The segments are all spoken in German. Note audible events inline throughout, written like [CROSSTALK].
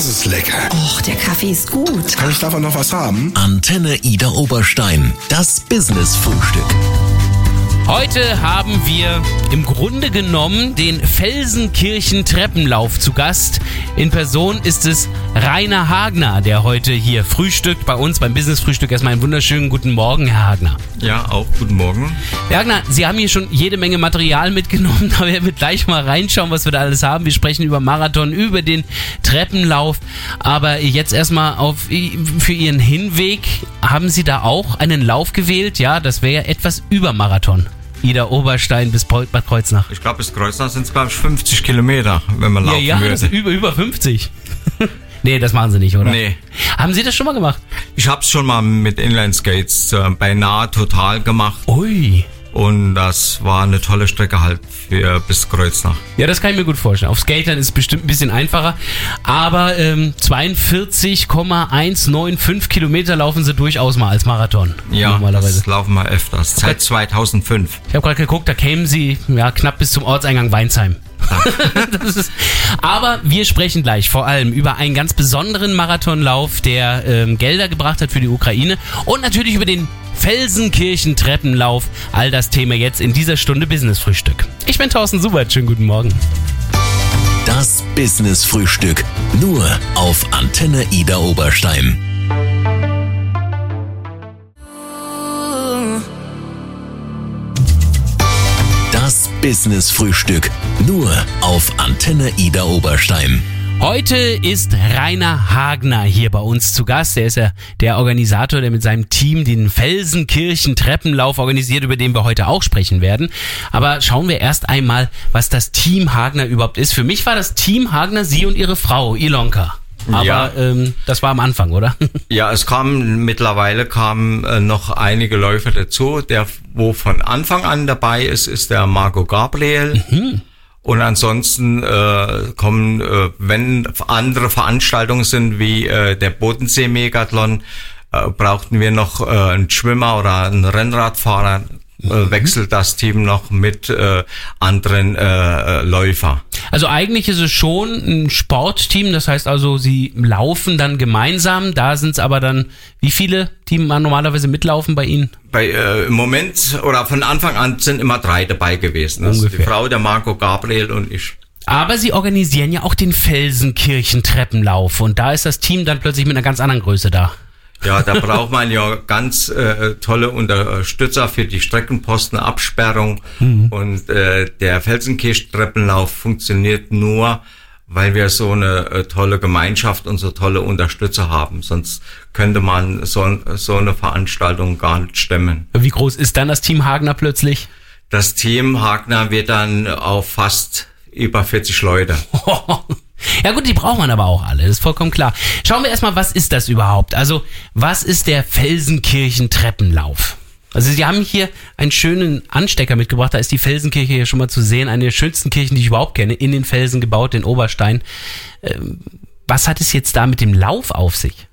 Das ist lecker. Och, der Kaffee ist gut. Kann ich davon noch was haben? Antenne Ida Oberstein. Das Business-Frühstück. Heute haben wir im Grunde genommen den Felsenkirchen Treppenlauf zu Gast. In Person ist es Rainer Hagner, der heute hier frühstückt bei uns beim Business Frühstück. Erstmal einen wunderschönen guten Morgen, Herr Hagner. Ja, auch guten Morgen. Herr Hagner, Sie haben hier schon jede Menge Material mitgenommen. [LAUGHS] Da werden wir gleich mal reinschauen, was wir da alles haben. Wir sprechen über Marathon, über den Treppenlauf. Aber jetzt erstmal auf, für Ihren Hinweg. Haben Sie da auch einen Lauf gewählt? Ja, das wäre ja etwas über Marathon. Ida Oberstein bis Bad Kreuznach. Ich glaube, bis Kreuznach sind es, glaube ich, 50 Kilometer, wenn man laufen ja, ja, würde. über, über 50. [LAUGHS] nee, das machen Sie nicht, oder? Nee. Haben Sie das schon mal gemacht? Ich habe es schon mal mit Inline-Skates äh, beinahe total gemacht. Ui. Und das war eine tolle Strecke halt für bis Kreuznach. Ja, das kann ich mir gut vorstellen. Auf Skatern ist es bestimmt ein bisschen einfacher. Aber ähm, 42,195 Kilometer laufen sie durchaus mal als Marathon. Ja, normalerweise. das laufen wir öfters. Seit 2005. Ich habe gerade geguckt, da kämen sie ja, knapp bis zum Ortseingang Weinsheim. [LAUGHS] ist, aber wir sprechen gleich vor allem über einen ganz besonderen Marathonlauf, der ähm, Gelder gebracht hat für die Ukraine und natürlich über den Felsenkirchen-Treppenlauf. All das Thema jetzt in dieser Stunde Business-Frühstück. Ich bin Thorsten Subert, schönen guten Morgen. Das Business-Frühstück. Nur auf Antenne Ida Oberstein. Das Business-Frühstück. Nur auf Antenne Ida Oberstein. Heute ist Rainer Hagner hier bei uns zu Gast. Er ist ja der Organisator, der mit seinem Team den Felsenkirchen Treppenlauf organisiert, über den wir heute auch sprechen werden. Aber schauen wir erst einmal, was das Team Hagner überhaupt ist. Für mich war das Team Hagner Sie und Ihre Frau, Ilonka. Aber Ja. ähm, das war am Anfang, oder? [LAUGHS] Ja, es kamen mittlerweile kamen äh, noch einige Läufer dazu. Der, wo von Anfang an dabei ist, ist der Marco Gabriel. Und ansonsten äh, kommen, äh, wenn andere Veranstaltungen sind wie äh, der Bodensee Megathlon, äh, brauchten wir noch äh, einen Schwimmer oder einen Rennradfahrer. Äh, wechselt das Team noch mit äh, anderen äh, äh, Läufer. Also eigentlich ist es schon ein Sportteam, das heißt also, sie laufen dann gemeinsam. Da sind es aber dann, wie viele, die man normalerweise mitlaufen bei Ihnen? Bei, äh, Im Moment oder von Anfang an sind immer drei dabei gewesen. Also die Ungefähr. Frau, der Marco Gabriel und ich. Aber sie organisieren ja auch den Felsenkirchen-Treppenlauf und da ist das Team dann plötzlich mit einer ganz anderen Größe da. Ja, da braucht man ja ganz äh, tolle Unterstützer für die Streckenpostenabsperrung. Und äh, der Felsenkirch-Treppenlauf funktioniert nur, weil wir so eine äh, tolle Gemeinschaft und so tolle Unterstützer haben. Sonst könnte man so, so eine Veranstaltung gar nicht stemmen. Wie groß ist dann das Team Hagner plötzlich? Das Team Hagner wird dann auf fast über 40 Leute. [LAUGHS] Ja gut, die braucht man aber auch alle, das ist vollkommen klar. Schauen wir erstmal, was ist das überhaupt? Also, was ist der Felsenkirchen-Treppenlauf? Also Sie haben hier einen schönen Anstecker mitgebracht, da ist die Felsenkirche hier schon mal zu sehen, eine der schönsten Kirchen, die ich überhaupt kenne, in den Felsen gebaut, in Oberstein. Ähm, was hat es jetzt da mit dem Lauf auf sich?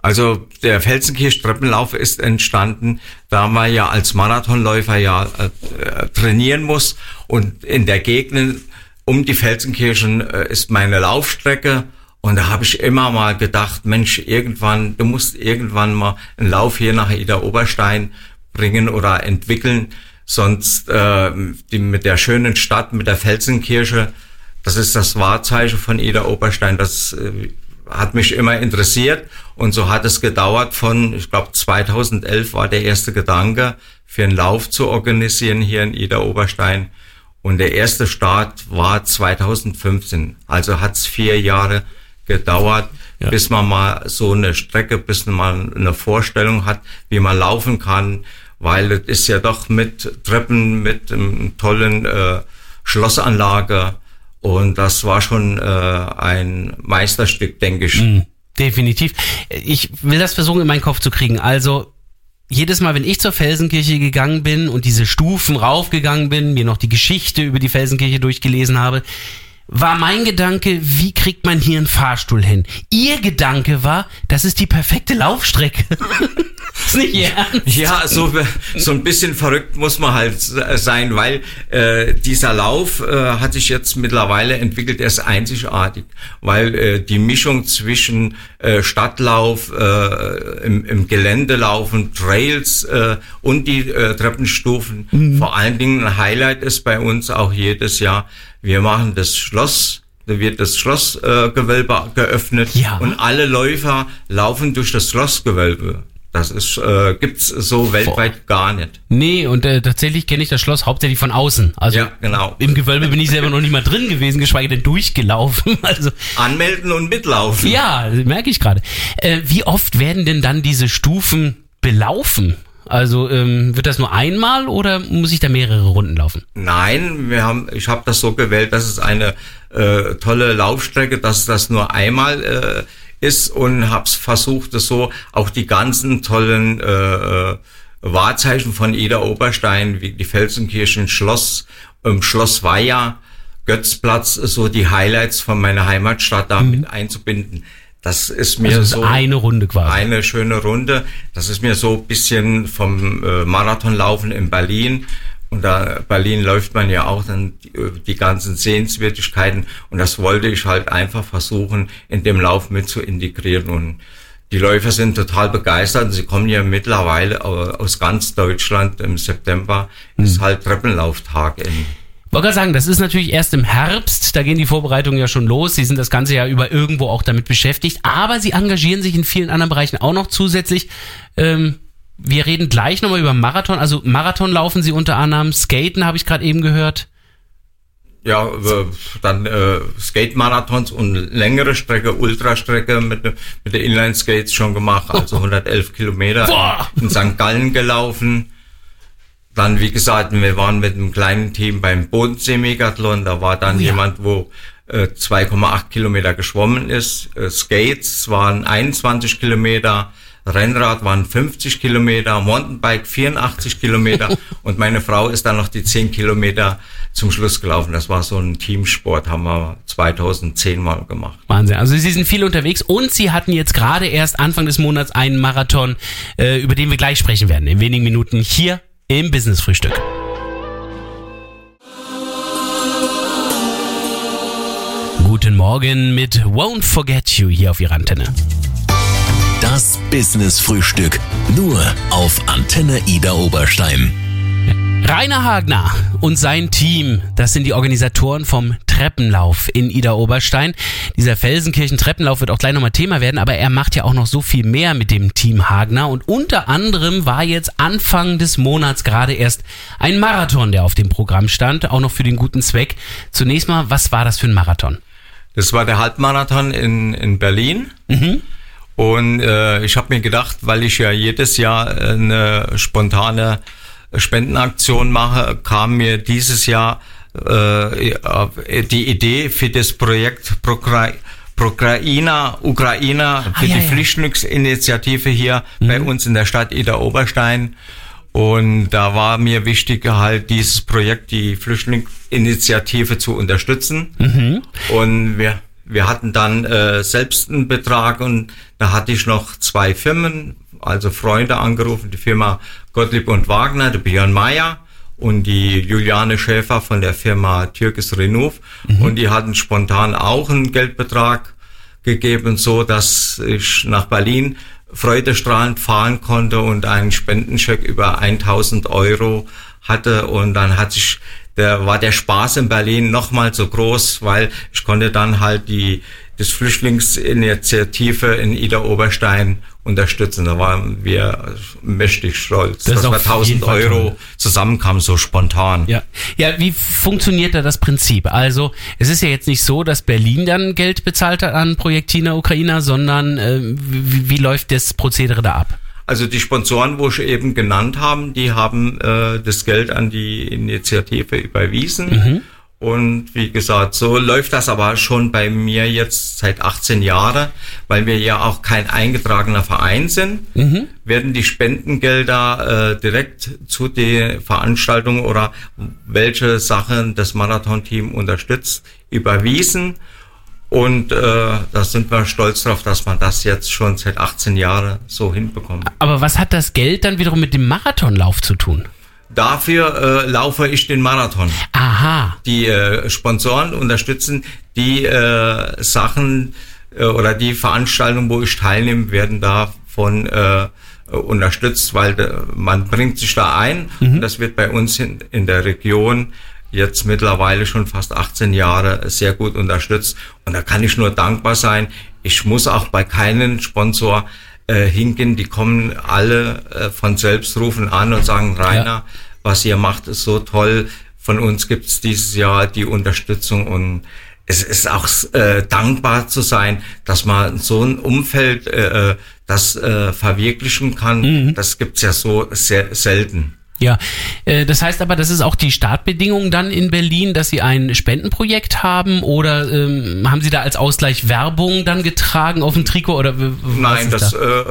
Also der Felsenkirch-Treppenlauf ist entstanden, da man ja als Marathonläufer ja äh, äh, trainieren muss und in der Gegend um die Felsenkirchen äh, ist meine Laufstrecke. Und da habe ich immer mal gedacht, Mensch, irgendwann, du musst irgendwann mal einen Lauf hier nach Ida Oberstein bringen oder entwickeln, sonst äh, die, mit der schönen Stadt, mit der Felsenkirche, das ist das Wahrzeichen von Ida Oberstein, das äh, hat mich immer interessiert. Und so hat es gedauert von, ich glaube 2011 war der erste Gedanke, für einen Lauf zu organisieren hier in Ida Oberstein und der erste Start war 2015. Also hat es vier Jahre gedauert, Ja. bis man mal so eine Strecke, bis man mal eine Vorstellung hat, wie man laufen kann, weil es ist ja doch mit Treppen, mit einem tollen äh, Schlossanlage und das war schon äh, ein Meisterstück, denke ich. Definitiv. Ich will das versuchen in meinen Kopf zu kriegen. Also jedes Mal, wenn ich zur Felsenkirche gegangen bin und diese Stufen raufgegangen bin, mir noch die Geschichte über die Felsenkirche durchgelesen habe, war mein Gedanke, wie kriegt man hier einen Fahrstuhl hin? Ihr Gedanke war, das ist die perfekte Laufstrecke. [LAUGHS] ist nicht Ernst? Ja, so, so ein bisschen verrückt muss man halt sein, weil äh, dieser Lauf äh, hat sich jetzt mittlerweile entwickelt, er ist einzigartig, weil äh, die Mischung zwischen äh, Stadtlauf, äh, im, im Gelände laufen, Trails äh, und die äh, Treppenstufen mhm. vor allen Dingen ein Highlight ist bei uns auch jedes Jahr wir machen das Schloss, da wird das Schlossgewölbe äh, geöffnet ja. und alle Läufer laufen durch das Schlossgewölbe. Das ist äh, gibt's so weltweit gar nicht. Nee, und äh, tatsächlich kenne ich das Schloss hauptsächlich von außen. Also ja, genau. im Gewölbe bin ich selber noch nicht mal drin gewesen, geschweige denn durchgelaufen. [LAUGHS] Also anmelden und mitlaufen. Ja, merke ich gerade. Äh, wie oft werden denn dann diese Stufen belaufen? Also ähm, wird das nur einmal oder muss ich da mehrere Runden laufen? Nein, wir haben, ich habe das so gewählt, dass es eine äh, tolle Laufstrecke, dass das nur einmal äh, ist und habe versucht, das so auch die ganzen tollen äh, äh, Wahrzeichen von Ida Oberstein, wie die Felsenkirchen, Schloss, ähm, Schloss Weiher, Götzplatz, so die Highlights von meiner Heimatstadt da mhm. einzubinden. Das ist mir also so eine Runde quasi. Eine schöne Runde. Das ist mir so bisschen vom äh, Marathonlaufen in Berlin. Und da Berlin läuft man ja auch dann die, äh, die, ganzen Sehenswürdigkeiten. Und das wollte ich halt einfach versuchen, in dem Lauf mit zu integrieren. Und die Läufer sind total begeistert. Sie kommen ja mittlerweile aus ganz Deutschland. Im September mhm. ist halt Treppenlauftag in wollte gerade sagen, das ist natürlich erst im Herbst, da gehen die Vorbereitungen ja schon los. Sie sind das ganze Jahr über irgendwo auch damit beschäftigt, aber sie engagieren sich in vielen anderen Bereichen auch noch zusätzlich. Ähm, wir reden gleich nochmal über Marathon. Also Marathon laufen sie unter anderem, Skaten habe ich gerade eben gehört. Ja, dann äh, Skate-Marathons und längere Strecke, Ultrastrecke mit, mit der Inline-Skates schon gemacht, also [LAUGHS] 111 Kilometer Boah. in St. Gallen gelaufen. Dann, wie gesagt, wir waren mit einem kleinen Team beim Bodensee-Megathlon. Da war dann oh, ja. jemand, wo äh, 2,8 Kilometer geschwommen ist. Äh, Skates waren 21 Kilometer. Rennrad waren 50 Kilometer, Mountainbike 84 Kilometer [LAUGHS] und meine Frau ist dann noch die 10 Kilometer zum Schluss gelaufen. Das war so ein Teamsport, haben wir 2010 mal gemacht. Wahnsinn. Also Sie sind viel unterwegs und Sie hatten jetzt gerade erst Anfang des Monats einen Marathon, äh, über den wir gleich sprechen werden, in wenigen Minuten hier im Business Frühstück. Guten Morgen mit Won't Forget You hier auf Ihrer Antenne. Das Business Frühstück nur auf Antenne Ida Oberstein. Rainer Hagner und sein Team, das sind die Organisatoren vom Treppenlauf in Ida Oberstein. Dieser Felsenkirchen Treppenlauf wird auch gleich nochmal Thema werden, aber er macht ja auch noch so viel mehr mit dem Team Hagner und unter anderem war jetzt Anfang des Monats gerade erst ein Marathon, der auf dem Programm stand, auch noch für den guten Zweck. Zunächst mal, was war das für ein Marathon? Das war der Halbmarathon in, in Berlin. Mhm. Und äh, ich habe mir gedacht, weil ich ja jedes Jahr eine spontane Spendenaktion mache, kam mir dieses Jahr äh, die Idee für das Projekt Prokra Prokraina, Ukraina für ah, ja, die ja. Flüchtlingsinitiative hier mhm. bei uns in der Stadt Ida Oberstein. Und da war mir wichtig, halt dieses Projekt, die Flüchtlingsinitiative zu unterstützen. Mhm. Und wir, wir hatten dann äh, selbst einen Betrag und da hatte ich noch zwei Firmen, also Freunde angerufen, die Firma Gottlieb und Wagner, der Björn Mayer und die Juliane Schäfer von der Firma Türkis Renov. Mhm. Und die hatten spontan auch einen Geldbetrag gegeben, so dass ich nach Berlin freudestrahlend fahren konnte und einen Spendencheck über 1000 Euro hatte. Und dann hat sich der war der Spaß in Berlin nochmal so groß, weil ich konnte dann halt die das Flüchtlingsinitiative in Ida Oberstein unterstützen. Da waren wir mächtig stolz, das dass wir 1000 Euro zusammenkamen, so spontan. Ja. ja, wie funktioniert da das Prinzip? Also es ist ja jetzt nicht so, dass Berlin dann Geld bezahlt hat an Projektina Ukrainer, sondern äh, wie, wie läuft das Prozedere da ab? Also die Sponsoren, wo ich eben genannt haben, die haben äh, das Geld an die Initiative überwiesen. Mhm. Und wie gesagt, so läuft das aber schon bei mir jetzt seit 18 Jahren, weil wir ja auch kein eingetragener Verein sind, mhm. werden die Spendengelder äh, direkt zu den Veranstaltungen oder welche Sachen das Marathon-Team unterstützt, überwiesen. Und äh, da sind wir stolz drauf, dass man das jetzt schon seit 18 Jahren so hinbekommt. Aber was hat das Geld dann wiederum mit dem Marathonlauf zu tun? Dafür äh, laufe ich den Marathon. Aha. Die äh, Sponsoren unterstützen die äh, Sachen äh, oder die Veranstaltungen, wo ich teilnehme, werden davon äh, unterstützt, weil äh, man bringt sich da ein. Mhm. Das wird bei uns in, in der Region jetzt mittlerweile schon fast 18 Jahre sehr gut unterstützt. Und da kann ich nur dankbar sein. Ich muss auch bei keinem Sponsor äh, hingehen. Die kommen alle äh, von selbst, rufen an und sagen, Rainer, ja. was ihr macht, ist so toll. Von uns gibt's dieses Jahr die Unterstützung und es ist auch äh, dankbar zu sein, dass man so ein Umfeld äh, äh das äh, verwirklichen kann. Mhm. Das gibt's ja so sehr selten. Ja, äh, das heißt aber, das ist auch die Startbedingung dann in Berlin, dass Sie ein Spendenprojekt haben oder ähm, haben Sie da als Ausgleich Werbung dann getragen auf dem Trikot oder Nein, das da? äh,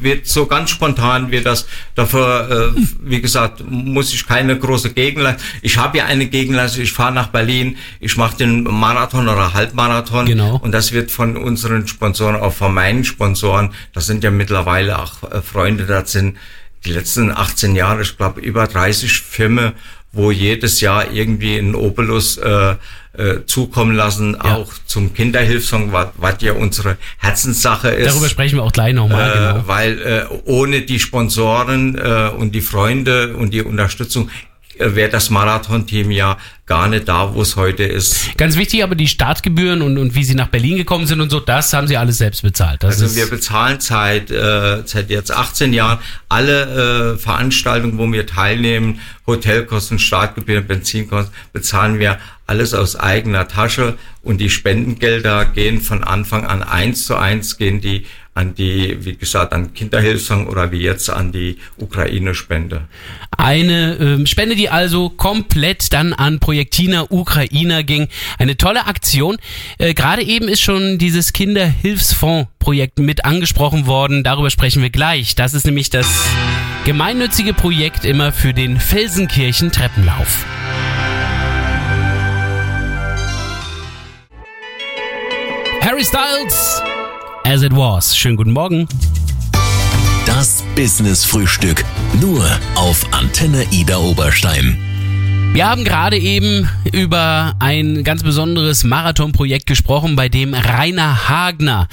wird so ganz spontan wird das. Dafür, äh, wie gesagt, muss ich keine große Gegenleistung. Ich habe ja eine Gegenleistung. Ich fahre nach Berlin, ich mache den Marathon oder Halbmarathon genau. und das wird von unseren Sponsoren, auch von meinen Sponsoren, das sind ja mittlerweile auch äh, Freunde, das sind die letzten 18 Jahre, ich glaube, über 30 Filme, wo jedes Jahr irgendwie ein Obolus äh, äh, zukommen lassen, ja. auch zum Kinderhilfsong, was, ja unsere Herzenssache ist. Darüber sprechen wir auch gleich nochmal. Äh, genau. Weil äh, ohne die Sponsoren äh, und die Freunde und die Unterstützung wäre das Marathon-Team ja gar nicht da, wo es heute ist. Ganz wichtig, aber die Startgebühren und, und wie sie nach Berlin gekommen sind und so, das haben sie alles selbst bezahlt. Das also wir bezahlen seit, äh, seit jetzt 18 Jahren alle äh, Veranstaltungen, wo wir teilnehmen, Hotelkosten, Startgebühren, Benzinkosten, bezahlen wir alles aus eigener Tasche und die Spendengelder gehen von Anfang an eins zu eins, gehen die an die, wie gesagt, an Kinderhilfsong oder wie jetzt an die Ukraine-Spende. Eine ähm, Spende, die also komplett dann an Projektina Ukrainer ging. Eine tolle Aktion. Äh, Gerade eben ist schon dieses Kinderhilfsfonds-Projekt mit angesprochen worden. Darüber sprechen wir gleich. Das ist nämlich das gemeinnützige Projekt immer für den Felsenkirchen Treppenlauf. Harry Styles As It Was. Schönen guten Morgen. Das Business Frühstück. Nur auf Antenne Ida Oberstein. Wir haben gerade eben über ein ganz besonderes Marathonprojekt gesprochen, bei dem Rainer Hagner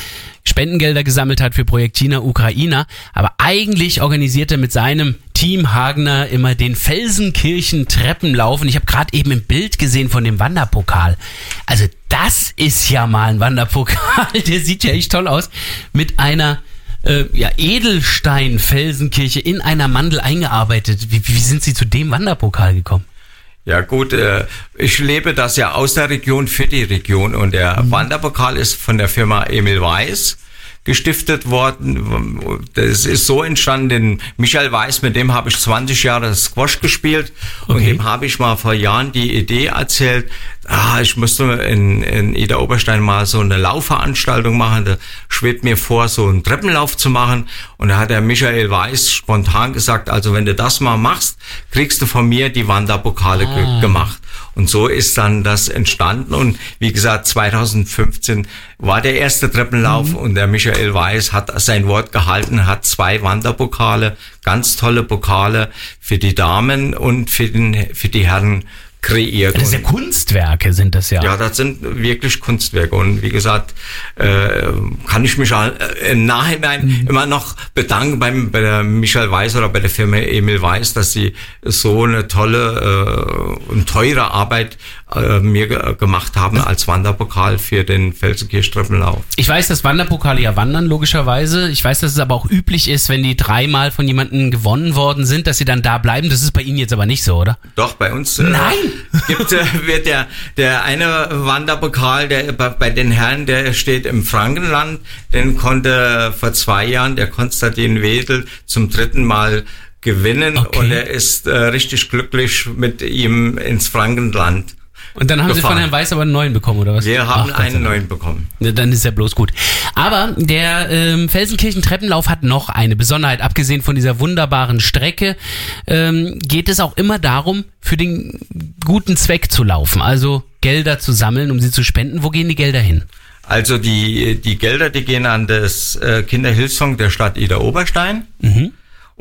Spendengelder gesammelt hat für Projektina Ukraina. Aber eigentlich organisiert er mit seinem Team Hagner immer den Felsenkirchen Treppenlauf. Und ich habe gerade eben ein Bild gesehen von dem Wanderpokal. Also das ist ja mal ein Wanderpokal. [LAUGHS] Der sieht ja echt toll aus. Mit einer äh, ja, Edelstein-Felsenkirche in einer Mandel eingearbeitet. Wie, wie sind Sie zu dem Wanderpokal gekommen? Ja gut, äh, ich lebe das ja aus der Region für die Region und der mhm. Wanderpokal ist von der Firma Emil Weiß gestiftet worden. Das ist so entstanden, Michael Weiß, mit dem habe ich 20 Jahre Squash gespielt okay. und dem habe ich mal vor Jahren die Idee erzählt, ah, ich müsste in, in Ida Oberstein mal so eine Laufveranstaltung machen, da schwebt mir vor, so einen Treppenlauf zu machen und da hat der Michael Weiß spontan gesagt, also wenn du das mal machst, kriegst du von mir die Wanderpokale ah. ge gemacht. Und so ist dann das entstanden. Und wie gesagt, 2015 war der erste Treppenlauf mhm. und der Michael Weiß hat sein Wort gehalten, hat zwei Wanderpokale, ganz tolle Pokale für die Damen und für, den, für die Herren kreiert. Das sind ja Kunstwerke, sind das ja. Ja, das sind wirklich Kunstwerke. Und wie gesagt, äh, kann ich mich äh, im Nachhinein mhm. immer noch bedanken beim, bei der Michael Weiß oder bei der Firma Emil Weiß, dass sie so eine tolle äh, und teure Arbeit äh, mir gemacht haben als Wanderpokal für den Felsenkirchtreppenlauf. Ich weiß, dass Wanderpokale ja wandern, logischerweise. Ich weiß, dass es aber auch üblich ist, wenn die dreimal von jemandem gewonnen worden sind, dass sie dann da bleiben. Das ist bei Ihnen jetzt aber nicht so, oder? Doch, bei uns. Äh, Nein! Gibt, äh, wird der, der eine Wanderpokal, der bei, bei den Herren, der steht im Frankenland, den konnte vor zwei Jahren der Konstantin Wedel zum dritten Mal gewinnen okay. und er ist äh, richtig glücklich mit ihm ins Frankenland Und dann haben Sie gefahren. von Herrn Weiß aber einen neuen bekommen, oder was? Wir haben Ach, einen neuen bekommen. Dann ist ja bloß gut. Aber der ähm, Felsenkirchen-Treppenlauf hat noch eine Besonderheit. Abgesehen von dieser wunderbaren Strecke ähm, geht es auch immer darum, für den guten Zweck zu laufen. Also Gelder zu sammeln, um sie zu spenden. Wo gehen die Gelder hin? Also die, die Gelder, die gehen an das äh, Kinderhilfsfonds der Stadt Ida Oberstein.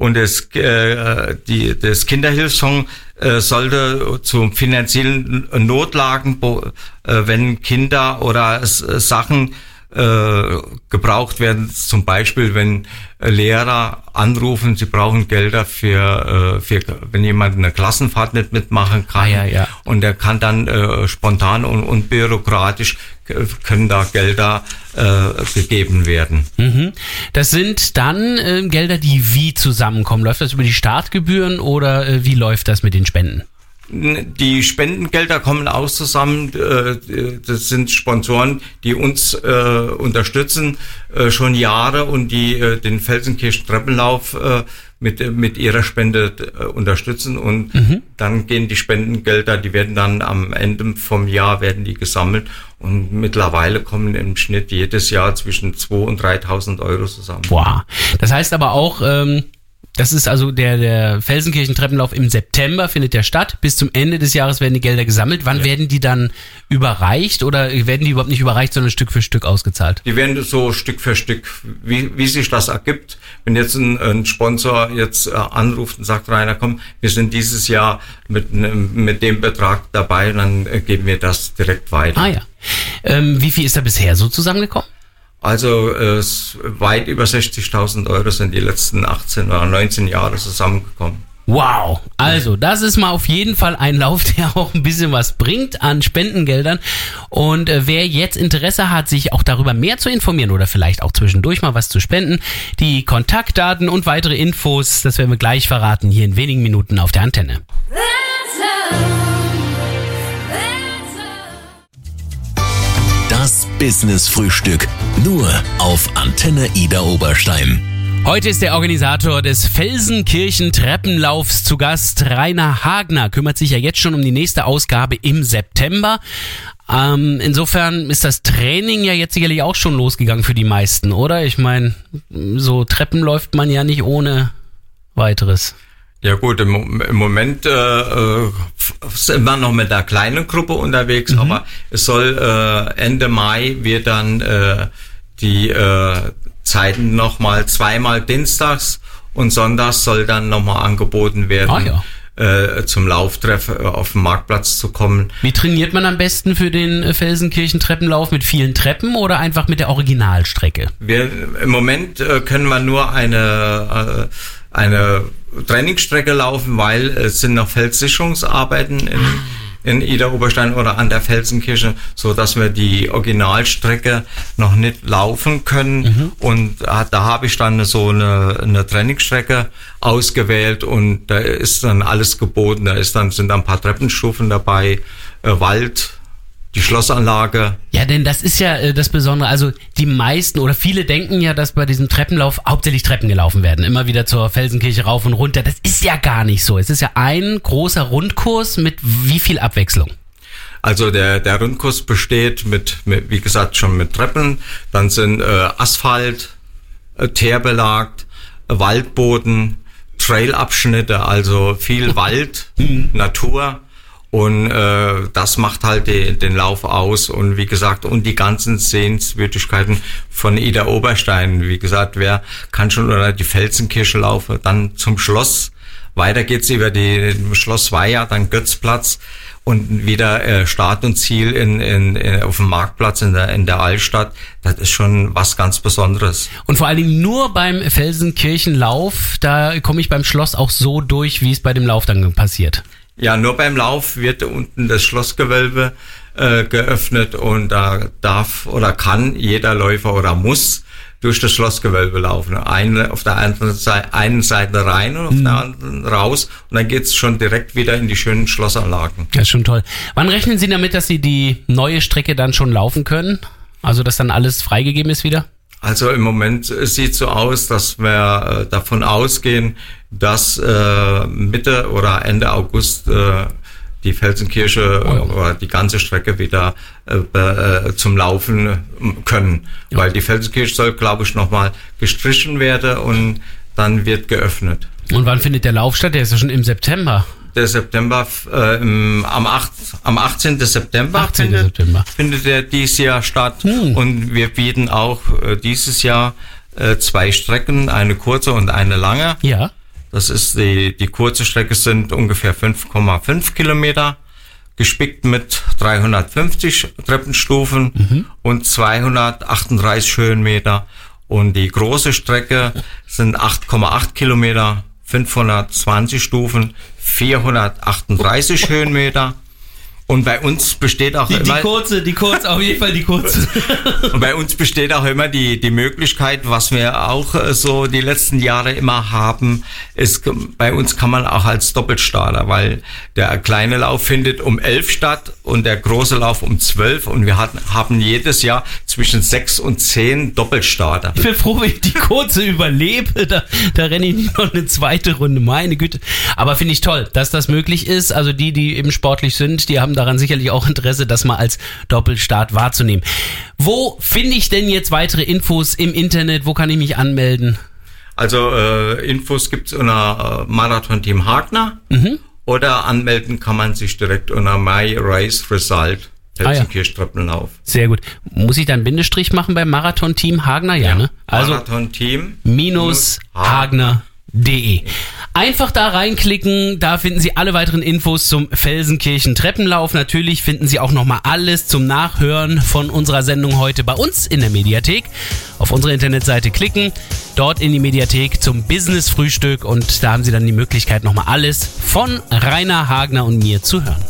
Und das, äh, die, das Kinderhilfsfonds äh, sollte zum finanziellen Notlagen, äh, wenn Kinder oder Sachen äh, gebraucht werden, zum Beispiel wenn äh, Lehrer anrufen, sie brauchen Gelder für, äh, für wenn jemand eine Klassenfahrt nicht mitmachen kann. Ah, ja, ja. Und der kann dann äh, spontan und unbürokratisch k- können da Gelder äh, gegeben werden. Mhm. Das sind dann ähm, Gelder, die wie zusammenkommen. Läuft das über die Startgebühren oder äh, wie läuft das mit den Spenden? Die Spendengelder kommen auch zusammen. äh, Das sind Sponsoren, die uns äh, unterstützen äh, schon Jahre und die den Felsenkirchen Treppenlauf mit, mit ihrer Spende unterstützen. Und dann gehen die Spendengelder, die werden dann am Ende vom Jahr werden die gesammelt. Und mittlerweile kommen im Schnitt jedes Jahr zwischen 2.000 und 3.000 Euro zusammen. Boah. Das heißt aber auch, ähm, das ist also der, der Felsenkirchen-Treppenlauf im September findet der statt. Bis zum Ende des Jahres werden die Gelder gesammelt. Wann werden die dann überreicht oder werden die überhaupt nicht überreicht, sondern Stück für Stück ausgezahlt? Die werden so Stück für Stück, wie, wie sich das ergibt. Wenn jetzt ein, ein Sponsor jetzt äh, anruft und sagt, Rainer, komm, wir sind dieses Jahr mit, mit dem Betrag dabei, dann äh, geben wir das direkt weiter. Ah ja. Ähm, wie viel ist da bisher so zusammengekommen? Also äh, weit über 60.000 Euro sind die letzten 18 oder 19 Jahre zusammengekommen. Wow. Also, das ist mal auf jeden Fall ein Lauf, [LAUGHS] der auch ein bisschen was bringt an Spendengeldern. Und äh, wer jetzt Interesse hat, sich auch darüber mehr zu informieren oder vielleicht auch zwischendurch mal was zu spenden, die Kontaktdaten und weitere Infos, das werden wir gleich verraten hier in wenigen Minuten auf der Antenne. Das Business-Frühstück. Nur auf Antenne Ida Oberstein. Heute ist der Organisator des Felsenkirchen-Treppenlaufs zu Gast. Rainer Hagner kümmert sich ja jetzt schon um die nächste Ausgabe im September. Ähm, insofern ist das Training ja jetzt sicherlich auch schon losgegangen für die meisten, oder? Ich meine, so Treppen läuft man ja nicht ohne weiteres. Ja gut, im, im Moment äh, äh, sind wir noch mit einer kleinen Gruppe unterwegs, aber es soll äh, Ende Mai wird dann äh, die äh, Zeiten nochmal zweimal dienstags und sonntags soll dann nochmal angeboten werden, Ah, äh, zum Lauftreff äh, auf den Marktplatz zu kommen. Wie trainiert man am besten für den äh, Felsenkirchen-Treppenlauf? Mit vielen Treppen oder einfach mit der Originalstrecke? Wir, Im Moment können wir nur eine, eine Trainingsstrecke laufen, weil es sind noch Felssicherungsarbeiten in, in Ida Oberstein oder an der Felsenkirche, so dass wir die Originalstrecke noch nicht laufen können. Und äh, da habe ich dann so eine, eine Trainingsstrecke ausgewählt und da ist dann alles geboten. Da ist dann, sind dann ein paar Treppenstufen dabei, äh, Wald, die Schlossanlage, Ja, denn das ist ja äh, das Besondere. Also die meisten oder viele denken ja, dass bei diesem Treppenlauf hauptsächlich Treppen gelaufen werden. Immer wieder zur Felsenkirche rauf und runter. Das ist ja gar nicht so. Es ist ja ein großer Rundkurs mit wie viel Abwechslung? Also der, der Rundkurs besteht mit, mit, wie gesagt, schon mit Treppen, dann sind äh, Asphalt, äh, teerbelagt, äh, Waldboden, Trailabschnitte, also viel [LAUGHS] Wald, Natur. Und äh, das macht halt die, den Lauf aus. Und wie gesagt, und die ganzen Sehenswürdigkeiten von Ida Oberstein. Wie gesagt, wer kann schon oder die Felsenkirche laufen, dann zum Schloss. Weiter geht's über die Schloss Weiher, dann Götzplatz und wieder äh, Start und Ziel in, in, in, auf dem Marktplatz in der, in der Altstadt. Das ist schon was ganz Besonderes. Und vor allen Dingen nur beim Felsenkirchenlauf, da komme ich beim Schloss auch so durch, wie es bei dem Lauf dann passiert. Ja, nur beim Lauf wird unten das Schlossgewölbe äh, geöffnet und da darf oder kann jeder Läufer oder muss durch das Schlossgewölbe laufen. Eine, auf der anderen Seite, einen Seite rein und auf der anderen raus und dann geht's schon direkt wieder in die schönen Schlossanlagen. Das ist schon toll. Wann rechnen Sie damit, dass Sie die neue Strecke dann schon laufen können? Also, dass dann alles freigegeben ist wieder? Also im Moment äh, sieht so aus, dass wir äh, davon ausgehen, dass äh, Mitte oder Ende August äh, die Felsenkirche Oh ja. oder die ganze Strecke wieder äh, zum Laufen können. Weil die Felsenkirche soll, glaube ich, nochmal gestrichen werden und dann wird geöffnet. Und wann findet der Lauf statt? Der ist ja schon im September. Der September, äh, im, am, 8, am 18. September, 18. findet, September. findet er dieses Jahr statt. Hm. Und wir bieten auch äh, dieses Jahr äh, zwei Strecken, eine kurze und eine lange. Ja. Das ist die, die kurze Strecke sind ungefähr 5,5 Kilometer, gespickt mit 350 Treppenstufen und 238 Höhenmeter. Und die große Strecke sind 8,8 Kilometer, 520 Stufen, 438 Höhenmeter. Und bei uns besteht auch immer, kurze, die kurze, auf jeden Fall die kurze. [LAUGHS] und bei uns besteht auch immer die, die Möglichkeit, was wir auch äh, so die letzten Jahre immer haben, ist, bei uns kann man auch als Doppelstarter, weil der kleine Lauf findet um elf statt und der große Lauf um zwölf und wir hatten, haben jedes Jahr zwischen sechs und zehn Doppelstarter. Ich bin froh, wenn ich die kurze überlebe. Da, da renne ich nicht noch eine zweite Runde. Meine Güte. Aber finde ich toll, dass das möglich ist. Also die, die eben sportlich sind, die haben daran sicherlich auch Interesse, das mal als Doppelstart wahrzunehmen. Wo finde ich denn jetzt weitere Infos im Internet? Wo kann ich mich anmelden? Also äh, Infos gibt's unter äh, Marathon Team Hagner oder anmelden kann man sich direkt unter My Race Result. Ah, ja. Sehr gut. Muss ich da einen Bindestrich machen beim Marathon-Team Hagner? Ja, ne? Also Marathon Team minus hagner.de. Einfach da reinklicken, da finden Sie alle weiteren Infos zum Felsenkirchen Treppenlauf. Natürlich finden Sie auch nochmal alles zum Nachhören von unserer Sendung heute bei uns in der Mediathek. Auf unsere Internetseite klicken, dort in die Mediathek zum Business Frühstück und da haben Sie dann die Möglichkeit nochmal alles von Rainer Hagner und mir zu hören.